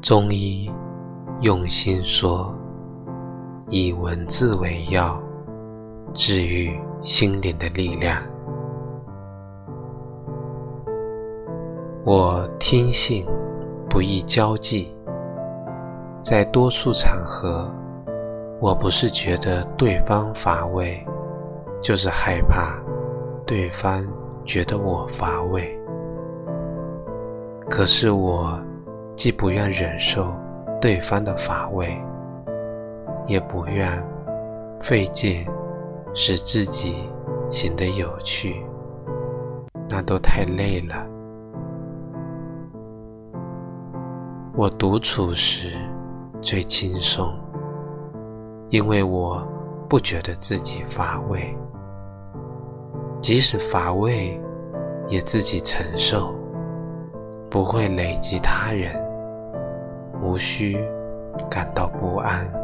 中医用心说，以文字为药，治愈心灵的力量。我听信不易交际，在多数场合，我不是觉得对方乏味，就是害怕对方觉得我乏味。可是我既不愿忍受对方的乏味，也不愿费劲使自己显得有趣，那都太累了。我独处时最轻松，因为我不觉得自己乏味，即使乏味，也自己承受。不会累及他人，无需感到不安。